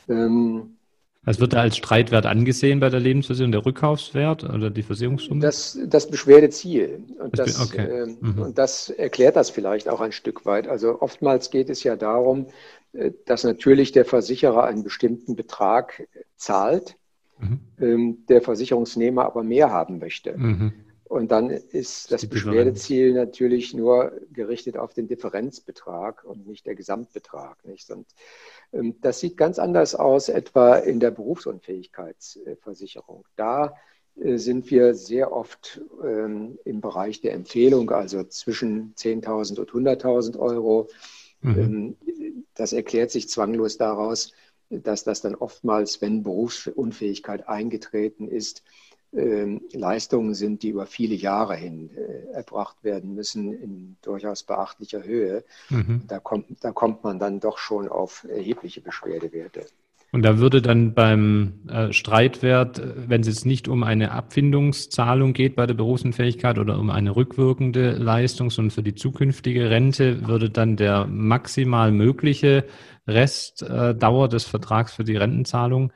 Ähm, was wird da als Streitwert angesehen bei der Lebensversicherung? Der Rückkaufswert oder die Versicherungssumme? Das, das Beschwerdeziel. Und das, okay. äh, mhm. und das erklärt das vielleicht auch ein Stück weit. Also oftmals geht es ja darum, äh, dass natürlich der Versicherer einen bestimmten Betrag zahlt, mhm. ähm, der Versicherungsnehmer aber mehr haben möchte. Mhm. Und dann ist das Beschwerdeziel natürlich nur gerichtet auf den Differenzbetrag und nicht der Gesamtbetrag. Nicht? Und ähm, das sieht ganz anders aus, etwa in der Berufsunfähigkeitsversicherung. Da äh, sind wir sehr oft ähm, im Bereich der Empfehlung, also zwischen 10.000 und 100.000 Euro. Mhm. Ähm, das erklärt sich zwanglos daraus, dass das dann oftmals, wenn Berufsunfähigkeit eingetreten ist, Leistungen sind, die über viele Jahre hin äh, erbracht werden müssen, in durchaus beachtlicher Höhe. Mhm. Da, kommt, da kommt man dann doch schon auf erhebliche Beschwerdewerte. Und da würde dann beim äh, Streitwert, äh, wenn es jetzt nicht um eine Abfindungszahlung geht bei der Berufsunfähigkeit oder um eine rückwirkende Leistung, sondern für die zukünftige Rente, würde dann der maximal mögliche Restdauer des Vertrags für die Rentenzahlung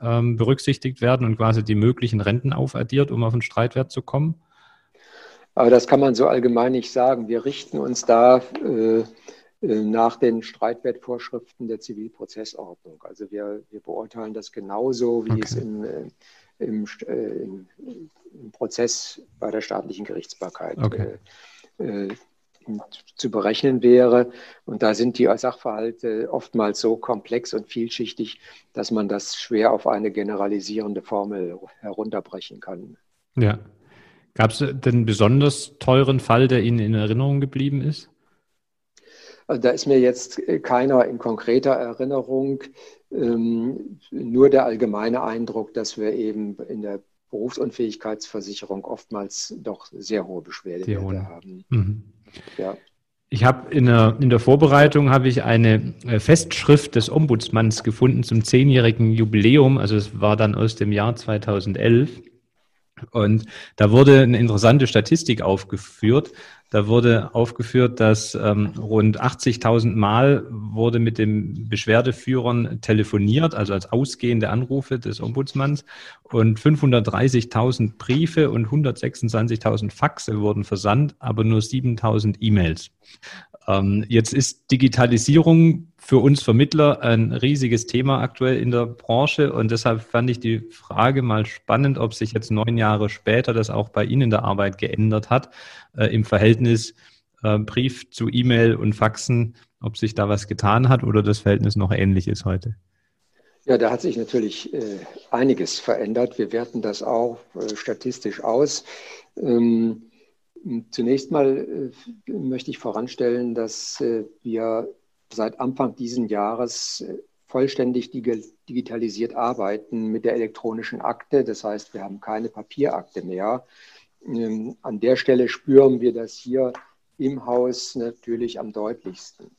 ähm, berücksichtigt werden und quasi die möglichen Renten aufaddiert, um auf den Streitwert zu kommen? Aber das kann man so allgemein nicht sagen. Wir richten uns da äh, äh, nach den Streitwertvorschriften der Zivilprozessordnung. Also wir, wir beurteilen das genauso, wie okay. es im, äh, im, äh, im, im, Prozess bei der staatlichen Gerichtsbarkeit okay. äh, zu berechnen wäre. Und da sind die Sachverhalte oftmals so komplex und vielschichtig, dass man das schwer auf eine generalisierende Formel herunterbrechen kann. Ja. Gab es denn einen besonders teuren Fall, der Ihnen in Erinnerung geblieben ist? Also da ist mir jetzt keiner in konkreter Erinnerung, ähm, nur der allgemeine Eindruck, dass wir eben in der Berufsunfähigkeitsversicherung oftmals doch sehr hohe Beschwerdewerte haben. Mhm. Ja. Ich habe in der, in der Vorbereitung habe ich eine äh, Festschrift des Ombudsmanns gefunden zum zehnjährigen Jubiläum. Also es war dann aus dem Jahr 2011. Und da wurde eine interessante Statistik aufgeführt. Da wurde aufgeführt, dass ähm, rund 80.000 Mal wurde mit den Beschwerdeführern telefoniert, also als ausgehende Anrufe des Ombudsmanns. Und 530.000 Briefe und 126.000 Faxe wurden versandt, aber nur 7.000 E-Mails. Ähm, jetzt ist Digitalisierung für uns Vermittler ein riesiges Thema aktuell in der Branche und deshalb fand ich die Frage mal spannend, ob sich jetzt neun Jahre später das auch bei Ihnen in der Arbeit geändert hat äh, im Verhältnis äh, Brief zu E-Mail und Faxen, ob sich da was getan hat oder das Verhältnis noch ähnlich ist heute. Ja, da hat sich natürlich äh, einiges verändert. Wir werten das auch äh, statistisch aus. Ähm, Zunächst mal äh, möchte ich voranstellen, dass äh, wir seit Anfang dieses Jahres äh, vollständig digitalisiert arbeiten mit der elektronischen Akte. Das heißt, wir haben keine Papierakte mehr. Ähm, an der Stelle spüren wir das hier im Haus natürlich am deutlichsten.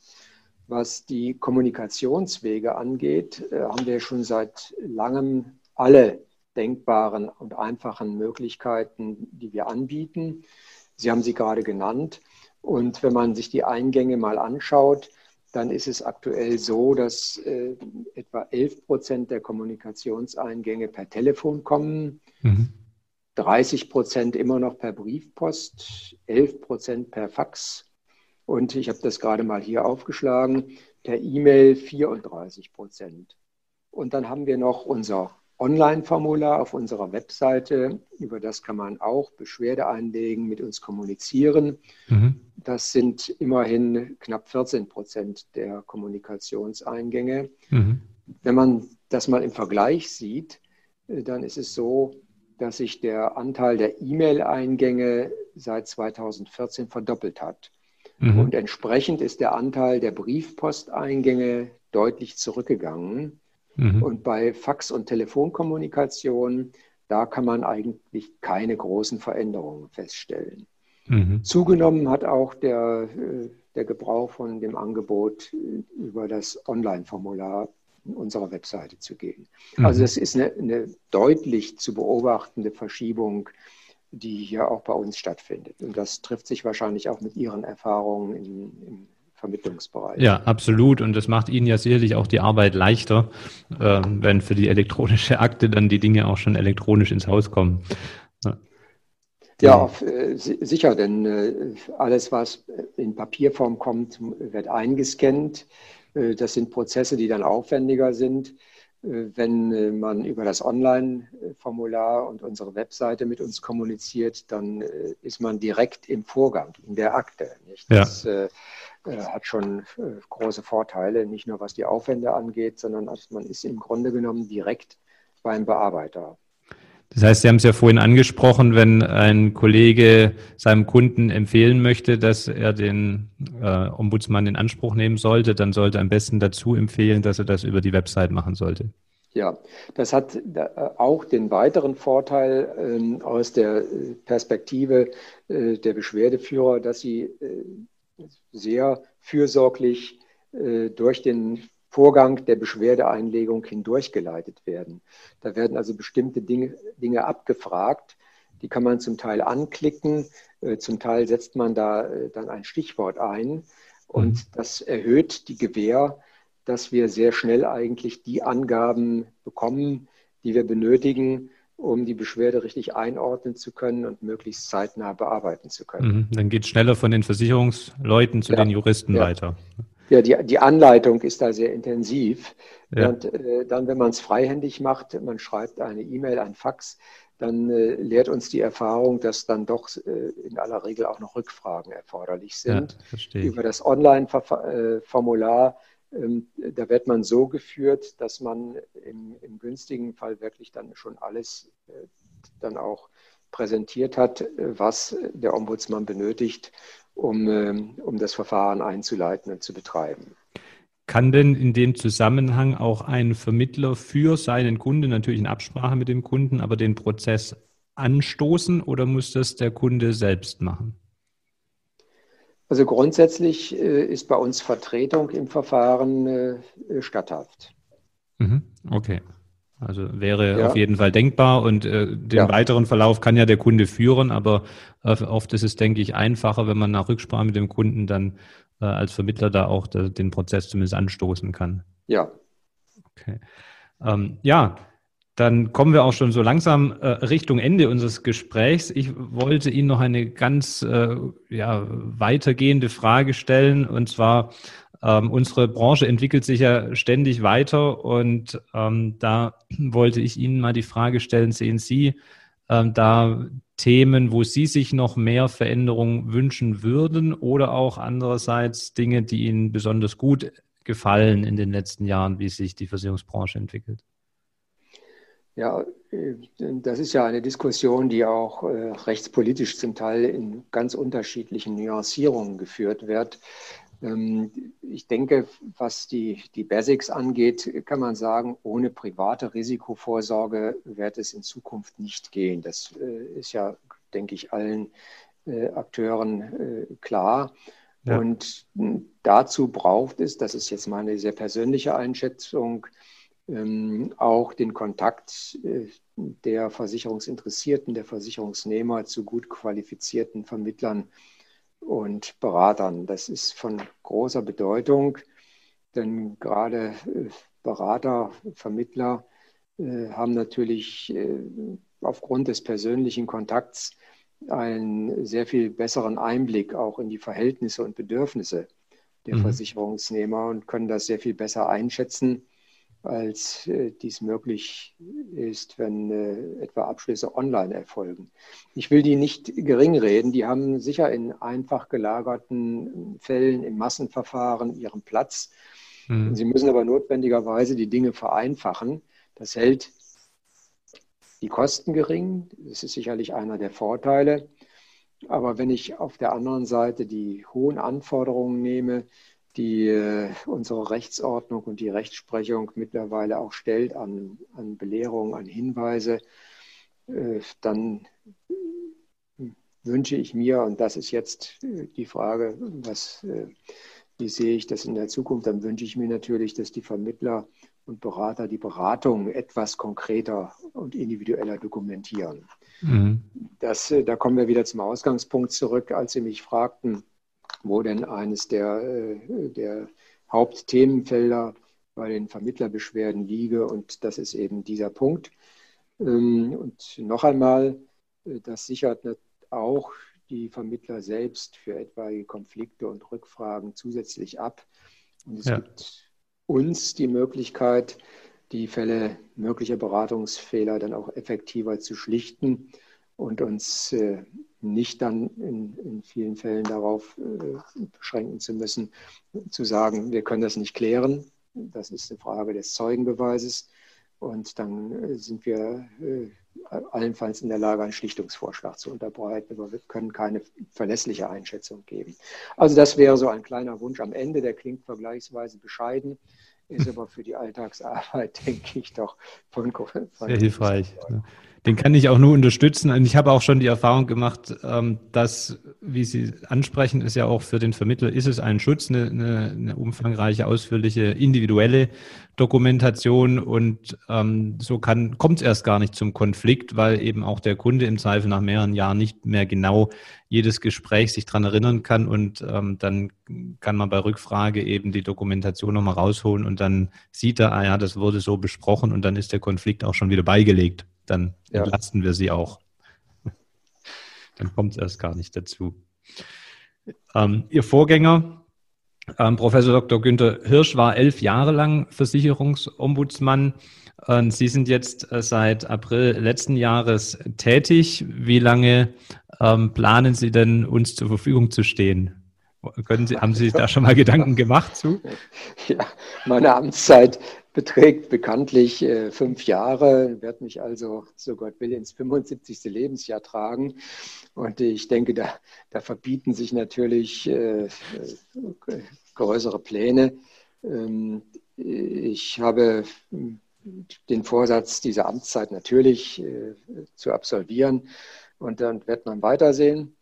Was die Kommunikationswege angeht, haben wir schon seit langem alle denkbaren und einfachen Möglichkeiten, die wir anbieten. Sie haben sie gerade genannt. Und wenn man sich die Eingänge mal anschaut, dann ist es aktuell so, dass äh, etwa 11 Prozent der Kommunikationseingänge per Telefon kommen, mhm. 30 Prozent immer noch per Briefpost, 11 Prozent per Fax und ich habe das gerade mal hier aufgeschlagen, per E-Mail 34 Prozent. Und dann haben wir noch unser Online-Formular auf unserer Webseite. Über das kann man auch Beschwerde einlegen, mit uns kommunizieren. Mhm. Das sind immerhin knapp 14 Prozent der Kommunikationseingänge. Mhm. Wenn man das mal im Vergleich sieht, äh, dann ist es so, dass sich der Anteil der E-Mail-Eingänge seit 2014 verdoppelt hat. Mhm. Und entsprechend ist der Anteil der Briefposteingänge deutlich zurückgegangen. Mhm. Und bei Fax- und Telefonkommunikation, da kann man eigentlich keine großen Veränderungen feststellen. Mhm. Zugenommen hat auch der, äh, der Gebrauch von dem Angebot, äh, über das Online-Formular unserer Webseite zu gehen. Mhm. Also das ist eine, eine, deutlich zu beobachtende Verschiebung, die hier auch bei uns stattfindet. Und das trifft sich wahrscheinlich auch mit Ihren Erfahrungen in, im Vermittlungsbereich. Ja, absolut. Und das macht Ihnen ja sicherlich auch die Arbeit leichter, äh, wenn für die elektronische Akte dann die Dinge auch schon elektronisch ins Haus kommen. Ja, ja äh, sicher, denn äh, alles, was in Papierform kommt, wird eingescannt. Äh, das sind Prozesse, die dann aufwendiger sind. Äh, wenn äh, man über das Online-Formular und unsere Webseite mit uns kommuniziert, dann ist man direkt im Vorgang, in der Akte. Nicht? Das, ja hat schon äh, große Vorteile, nicht nur was die Aufwände angeht, sondern man ist im Grunde genommen direkt beim Bearbeiter. Das heißt, Sie haben es ja vorhin angesprochen, wenn ein Kollege seinem Kunden empfehlen möchte, dass er den äh, Ombudsmann in Anspruch nehmen sollte, dann sollte er am besten dazu empfehlen, dass er das über die Website machen sollte. Ja, das hat äh, auch den weiteren Vorteil ähm, aus der Perspektive äh, der Beschwerdeführer, dass sie äh, sehr fürsorglich äh, durch den Vorgang der Beschwerdeeinlegung hindurchgeleitet werden. Da werden also bestimmte Dinge, Dinge abgefragt, die kann man zum Teil anklicken, äh, zum Teil setzt man da äh, dann ein Stichwort ein und mhm. das erhöht die Gewähr, dass wir sehr schnell eigentlich die Angaben bekommen, die wir benötigen, um die Beschwerde richtig einordnen zu können und möglichst zeitnah bearbeiten zu können. Mhm. Dann geht es schneller von den Versicherungsleuten zu ja. den Juristen ja. weiter. Ja, die, die Anleitung ist da sehr intensiv. Ja. Und äh, dann, wenn man es freihändig macht, man schreibt eine E-Mail, ein Fax, dann äh, lehrt uns die Erfahrung, dass dann doch äh, in aller Regel auch noch Rückfragen erforderlich sind. Ja, Über das Online-Formular, ähm, da wird man so geführt, dass man im, im günstigen Fall wirklich dann schon alles äh, dann auch präsentiert hat, äh, was der Ombudsmann benötigt, um, ähm, um das Verfahren einzuleiten und zu betreiben. Kann denn in dem Zusammenhang auch ein Vermittler für seinen Kunden, natürlich in Absprache mit dem Kunden, aber den Prozess anstoßen oder muss das der Kunde selbst machen? Also grundsätzlich äh, ist bei uns Vertretung im Verfahren äh, statthaft. Mhm. Okay. Also wäre ja. auf jeden Fall denkbar und äh, den ja. weiteren Verlauf kann ja der Kunde führen, aber äh, oft ist es, denke ich, einfacher, wenn man nach Rücksprache mit dem Kunden dann äh, als Vermittler da auch da, den Prozess zumindest anstoßen kann. Ja. Okay. Ähm, ja, dann kommen wir auch schon so langsam äh, Richtung Ende unseres Gesprächs. Ich wollte Ihnen noch eine ganz äh, ja, weitergehende Frage stellen. Und zwar, ähm, unsere Branche entwickelt sich ja ständig weiter. Und ähm, da wollte ich Ihnen mal die Frage stellen, sehen Sie ähm, da Themen, wo Sie sich noch mehr Veränderungen wünschen würden oder auch andererseits Dinge, die Ihnen besonders gut gefallen in den letzten Jahren, wie sich die Versicherungsbranche entwickelt? Ja, äh, das ist ja eine Diskussion, die auch äh, rechtspolitisch zum Teil in ganz unterschiedlichen Nuancierungen geführt wird. Ähm, ich denke, was die, die Basics angeht, kann man sagen, ohne private Risikovorsorge wird es in Zukunft nicht gehen. Das äh, ist ja, denke ich, allen Akteuren klar. Ja. Und dazu braucht es, das ist jetzt meine sehr persönliche Einschätzung, ähm, auch den Kontakt äh, der Versicherungsinteressierten, der Versicherungsnehmer zu gut qualifizierten Vermittlern und Beratern. Das ist von großer Bedeutung, denn gerade äh, Berater, Vermittler äh, haben natürlich aufgrund des persönlichen Kontakts einen sehr viel besseren Einblick auch in die Verhältnisse und Bedürfnisse der mhm. Versicherungsnehmer und können das sehr viel besser einschätzen als äh, dies möglich ist, wenn äh, etwa Abschlüsse online erfolgen. Ich will die nicht gering reden. Die haben sicher in einfach gelagerten Fällen im Massenverfahren ihren Platz. Mhm. Sie müssen aber notwendigerweise die Dinge vereinfachen. Das hält die Kosten gering. Das ist sicherlich einer der Vorteile. Aber wenn ich auf der anderen Seite die hohen Anforderungen nehme, die äh, unsere Rechtsordnung und die Rechtsprechung mittlerweile auch stellt an, an Belehrungen, an Hinweise, äh, dann wünsche ich mir, und das ist jetzt äh, die Frage, was, wie sehe ich das in der Zukunft, dann wünsche ich mir natürlich, dass die Vermittler und Berater die Beratung etwas konkreter und individueller dokumentieren. Mhm. Das, da kommen wir wieder zum Ausgangspunkt zurück, als Sie mich fragten, wo denn eines der, äh, der Hauptthemenfelder bei den Vermittlerbeschwerden liege. Und das ist eben dieser Punkt. Ähm, und noch einmal, äh, das sichert auch die Vermittler selbst für etwaige Konflikte und Rückfragen zusätzlich ab. Und es ja. gibt uns die Möglichkeit, die Fälle möglicher Beratungsfehler dann auch effektiver zu schlichten und uns äh, nicht dann in, in vielen Fällen darauf äh, beschränken zu müssen, zu sagen, wir können das nicht klären. Das ist eine Frage des Zeugenbeweises. Und dann äh, sind wir äh, allenfalls in der Lage, einen Schlichtungsvorschlag zu unterbreiten, aber wir können keine verlässliche Einschätzung geben. Also das wäre so ein kleiner Wunsch am Ende, der klingt vergleichsweise bescheiden, ist aber für die Alltagsarbeit, denke ich, doch von, von Sehr hilfreich. Den kann ich auch nur unterstützen. Und ich habe auch schon die Erfahrung gemacht, ähm, dass, wie Sie ansprechen, ist ja auch für den Vermittler, ist es ein Schutz, eine, eine, eine umfangreiche, ausführliche, individuelle Dokumentation. Und ähm, so kommt es erst gar nicht zum Konflikt, weil eben auch der Kunde im Zweifel nach mehreren Jahren nicht mehr genau jedes Gespräch sich dran erinnern kann. Und ähm, dann kann man bei Rückfrage eben die Dokumentation nochmal rausholen und dann sieht er, ah ja, das wurde so besprochen und dann ist der Konflikt auch schon wieder beigelegt dann ja. entlasten wir sie auch. Dann kommt es erst gar nicht dazu. Ähm, Ihr Vorgänger, ähm, Professor Dr. Günther Hirsch, war elf Jahre lang Versicherungsombudsmann. Ähm, sie sind jetzt äh, seit April letzten Jahres tätig. Wie lange ähm, planen Sie denn, uns zur Verfügung zu stehen? Können Sie, haben Sie sich da schon mal Gedanken gemacht zu? Ja, meine Amtszeit beträgt bekanntlich äh, fünf Jahre, werde mich also, so Gott will, ins 75. Lebensjahr tragen. Und ich denke, da, da verbieten sich natürlich äh, äh, größere Pläne. Ähm, ich habe den Vorsatz, diese Amtszeit natürlich äh, zu absolvieren. Und dann wird man weitersehen.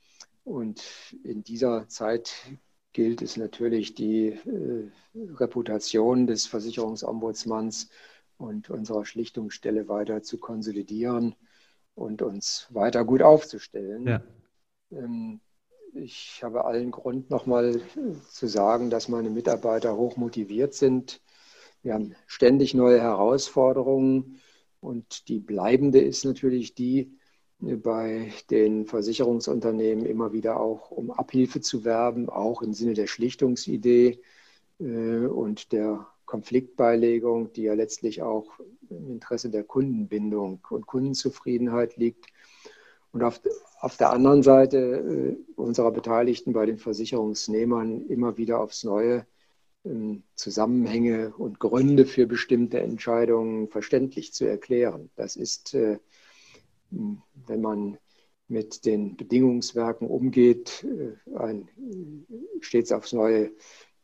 Und in dieser Zeit gilt es natürlich, die äh, Reputation des Versicherungsombudsmanns und unserer Schlichtungsstelle weiter zu konsolidieren und uns weiter gut aufzustellen. Ja. Ähm, ich habe allen Grund, nochmal zu sagen, dass meine Mitarbeiter hoch motiviert sind. Wir haben ständig neue Herausforderungen und die bleibende ist natürlich die, bei den Versicherungsunternehmen immer wieder auch um Abhilfe zu werben, auch im Sinne der Schlichtungsidee äh, und der Konfliktbeilegung, die ja letztlich auch im Interesse der Kundenbindung und Kundenzufriedenheit liegt. Und auf, auf der anderen Seite äh, unserer Beteiligten bei den Versicherungsnehmern immer wieder aufs Neue ähm, Zusammenhänge und Gründe für bestimmte Entscheidungen verständlich zu erklären. Das ist äh, wenn man mit den Bedingungswerken umgeht, äh, ein stets aufs Neue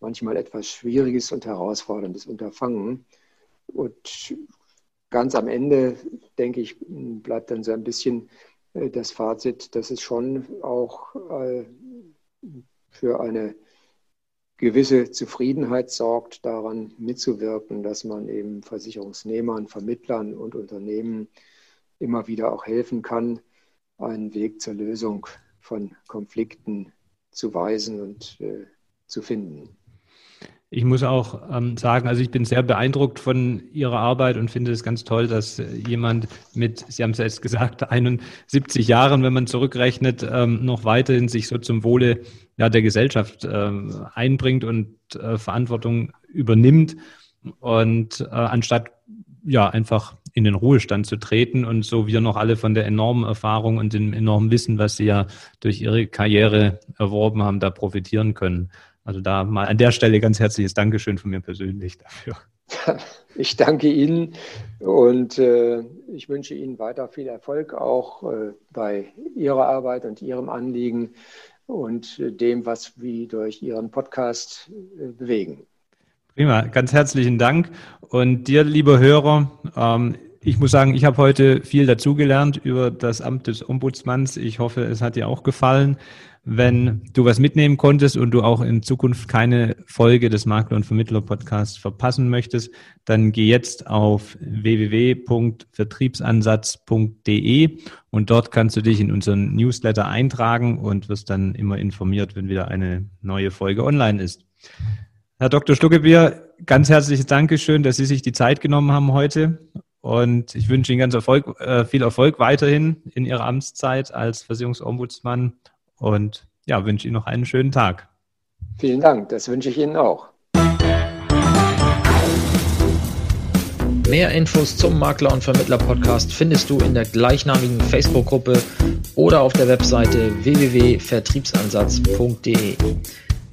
manchmal etwas schwieriges und herausforderndes Unterfangen. Und ganz am Ende, denke ich, bleibt dann so ein bisschen äh, das Fazit, dass es schon auch äh, für eine gewisse Zufriedenheit sorgt, daran mitzuwirken, dass man eben Versicherungsnehmern, Vermittlern und Unternehmen immer wieder auch helfen kann, einen Weg zur Lösung von Konflikten zu weisen und äh, zu finden. Ich muss auch ähm, sagen, also ich bin sehr beeindruckt von Ihrer Arbeit und finde es ganz toll, dass jemand mit, Sie haben es jetzt gesagt, 71 Jahren, wenn man zurückrechnet, ähm, noch weiterhin sich so zum Wohle ja, der Gesellschaft ähm, einbringt und äh, Verantwortung übernimmt. Und äh, anstatt ja einfach in den Ruhestand zu treten und so wir noch alle von der enormen Erfahrung und dem enormen Wissen, was sie ja durch ihre Karriere erworben haben, da profitieren können. Also da mal an der Stelle ganz herzliches Dankeschön von mir persönlich dafür. Ich danke Ihnen und äh, ich wünsche Ihnen weiter viel Erfolg auch äh, bei Ihrer Arbeit und Ihrem Anliegen und äh, dem, was wir durch Ihren Podcast äh, bewegen. Prima, ganz herzlichen Dank. Und dir, lieber Hörer, ähm, ich muss sagen, ich habe heute viel dazugelernt über das Amt des Ombudsmanns. Ich hoffe, es hat dir auch gefallen. Wenn du was mitnehmen konntest und du auch in Zukunft keine Folge des Makler- und Vermittler-Podcasts verpassen möchtest, dann geh jetzt auf www.vertriebsansatz.de und dort kannst du dich in unseren Newsletter eintragen und wirst dann immer informiert, wenn wieder eine neue Folge online ist. Herr Dr. Schluckebier, ganz herzliches Dankeschön, dass Sie sich die Zeit genommen haben heute. Und ich wünsche Ihnen ganz Erfolg, äh, viel Erfolg weiterhin in Ihrer Amtszeit als Versicherungsombudsmann und ja, wünsche Ihnen noch einen schönen Tag. Vielen Dank, das wünsche ich Ihnen auch. Mehr Infos zum Makler- und Vermittler-Podcast findest du in der gleichnamigen Facebook-Gruppe oder auf der Webseite www.vertriebsansatz.de.